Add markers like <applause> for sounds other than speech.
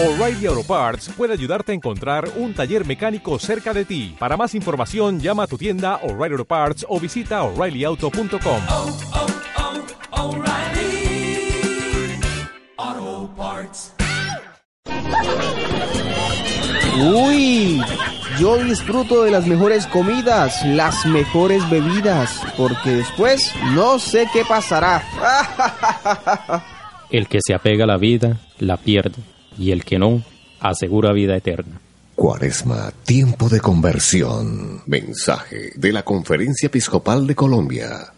O'Reilly Auto Parts puede ayudarte a encontrar un taller mecánico cerca de ti. Para más información, llama a tu tienda O'Reilly Auto Parts o visita oreillyauto.com. oh, oh, Parts. Uy, yo disfruto de las mejores comidas, las mejores bebidas, porque después no sé qué pasará. <laughs> El que se apega a la vida, la pierde, y el que no, asegura vida eterna. Cuaresma, tiempo de conversión. Mensaje de la Conferencia Episcopal de Colombia.